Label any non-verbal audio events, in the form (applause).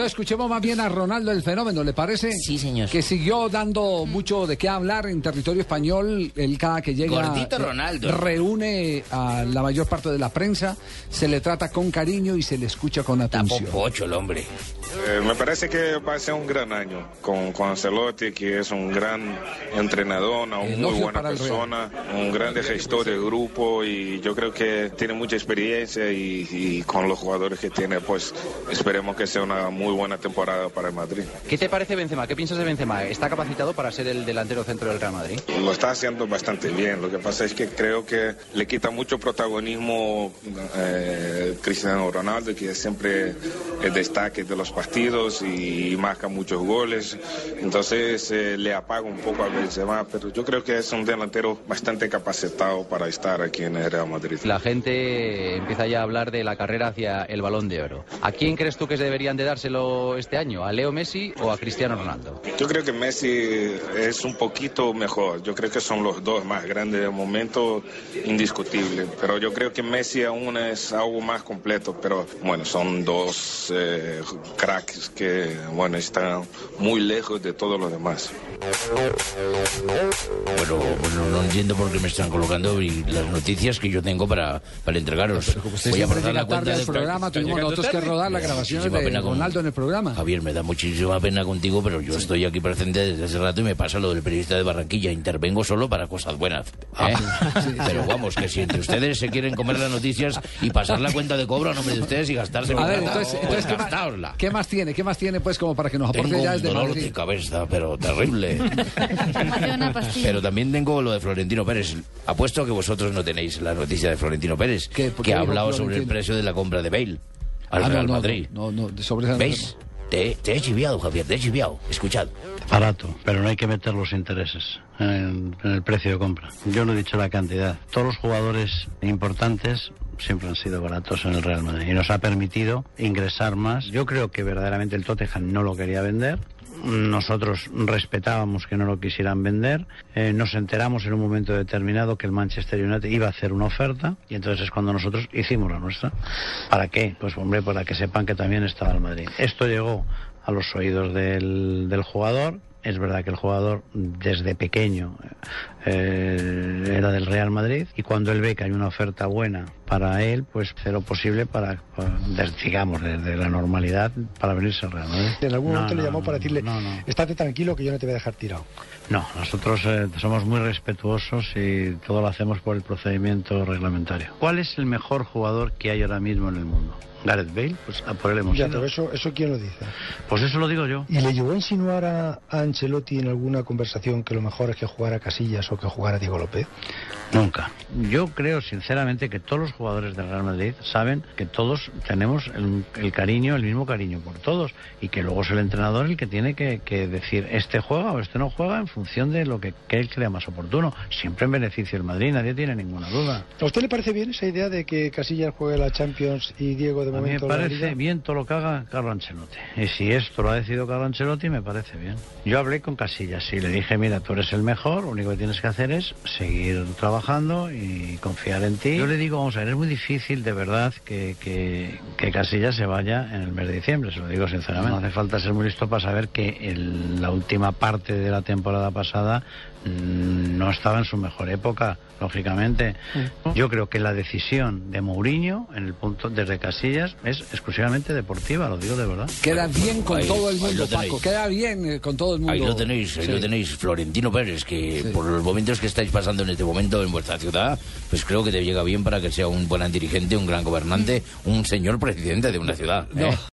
entonces escuchemos más bien a Ronaldo el fenómeno, ¿le parece? Sí, señor. Que siguió dando mucho de qué hablar en territorio español. Él cada que llega Gordito eh, Ronaldo. reúne a la mayor parte de la prensa, se le trata con cariño y se le escucha con Está atención. el hombre. Eh, me parece que va a ser un gran año con, con Ancelotti, que es un gran entrenador, una muy buena persona, un gran gestor del grupo y yo creo que tiene mucha experiencia y, y con los jugadores que tiene, pues esperemos que sea una muy buena temporada para el Madrid. ¿Qué te parece Benzema? ¿Qué piensas de Benzema? ¿Está capacitado para ser el delantero centro del Real Madrid? Lo está haciendo bastante bien, lo que pasa es que creo que le quita mucho protagonismo eh, Cristiano Ronaldo, que es siempre el destaque de los partidos y marca muchos goles, entonces eh, le apaga un poco a Benzema, pero yo creo que es un delantero bastante capacitado para estar aquí en el Real Madrid. La gente empieza ya a hablar de la carrera hacia el Balón de Oro. ¿A quién crees tú que deberían de dárselo este año? ¿A Leo Messi o a Cristiano Ronaldo? Yo creo que Messi es un poquito mejor. Yo creo que son los dos más grandes del momento, indiscutible. Pero yo creo que Messi aún es algo más completo. Pero bueno, son dos eh, cracks que bueno están muy lejos de todos los demás. Bueno, bueno, no entiendo por qué me están colocando y las noticias que yo tengo para, para entregaros. Voy a la cuenta tarde al de programa, tuvimos nosotros que rodar las grabaciones de Ronaldo en el programa. Javier, me da muchísima pena contigo, pero yo estoy aquí presente desde hace rato y me pasa lo del periodista de Barranquilla. Intervengo solo para cosas buenas. ¿eh? (laughs) Pero vamos, que si entre ustedes se quieren comer las noticias y pasar la cuenta de cobro a nombre de ustedes y gastarse A ver, entonces, pues entonces ¿qué, más, qué más tiene? ¿Qué más tiene, pues, como para que nos aporte Tengo ya un desde dolor Madrid? de cabeza, pero terrible. (laughs) Pero también tengo lo de Florentino Pérez. Apuesto que vosotros no tenéis la noticia de Florentino Pérez, ¿Qué? ¿Por que ha hablado sobre el precio de la compra de Bale al Ah, no, Real no, Madrid. No, no, no, sobre esa- ¿Veis? Te, te he chiviado, Javier, te he chiviado. Escuchad. Barato, pero no hay que meter los intereses en, en el precio de compra. Yo no he dicho la cantidad. Todos los jugadores importantes siempre han sido baratos en el Real Madrid y nos ha permitido ingresar más. Yo creo que verdaderamente el Tottenham no lo quería vender. Nosotros respetábamos que no lo quisieran vender. Eh, nos enteramos en un momento determinado que el Manchester United iba a hacer una oferta y entonces es cuando nosotros hicimos la nuestra. ¿Para qué? Pues hombre, para que sepan que también estaba el Madrid. Esto llegó a los oídos del, del jugador. Es verdad que el jugador desde pequeño eh, era del Real Madrid y cuando él ve que hay una oferta buena para él, pues hace lo posible para, para, digamos, desde la normalidad para venirse al Real Madrid. En algún No, momento le no, llamó no, para decirle, no, no. estate tranquilo que yo no te voy a dejar tirado. No, nosotros eh, somos muy respetuosos y todo lo hacemos por el procedimiento reglamentario. ¿Cuál es el mejor jugador que hay ahora mismo en el mundo? Gareth Bale, pues a por él hemos Ya, ido. pero eso, eso quién lo dice. Pues eso lo digo yo. ¿Y le llegó a insinuar a, a Ancelotti en alguna conversación que lo mejor es que jugara Casillas o que jugara Diego López? Nunca. Yo creo sinceramente que todos los jugadores del Real Madrid saben que todos tenemos el, el cariño, el mismo cariño por todos y que luego es el entrenador el que tiene que, que decir este juega o este no juega en función de lo que, que él crea más oportuno. Siempre en beneficio del Madrid, nadie tiene ninguna duda. ¿A usted le parece bien esa idea de que Casillas juegue la Champions y Diego de A mí me momento la parece Liga? bien todo lo que haga Carlo Ancelotti. Y si esto lo ha decidido Carlo Ancelotti, me parece bien. Yo hablé con Casillas y le dije, mira, tú eres el mejor, lo único que tienes que hacer es seguir trabajando y confiar en ti. Yo le digo, vamos a ver, es muy difícil de verdad que, que, Casillas se vaya en el mes de diciembre, se lo digo sinceramente. No hace falta ser muy listo para saber que la última parte de la temporada pasada no estaba en su mejor época, lógicamente. Yo creo que la decisión de Mourinho en el punto desde Casillas es exclusivamente deportiva, lo digo de verdad. Queda bien con ahí- todo el mundo. Paco. Queda bien eh, con todo el mundo. Ahí lo tenéis, ahí Sí. lo tenéis, Florentino Pérez, que por los momentos que estáis pasando en este momento en vuestra ciudad, pues creo que te llega bien para que sea un buen dirigente, un gran gobernante, un señor presidente de una ciudad. ¿eh? No.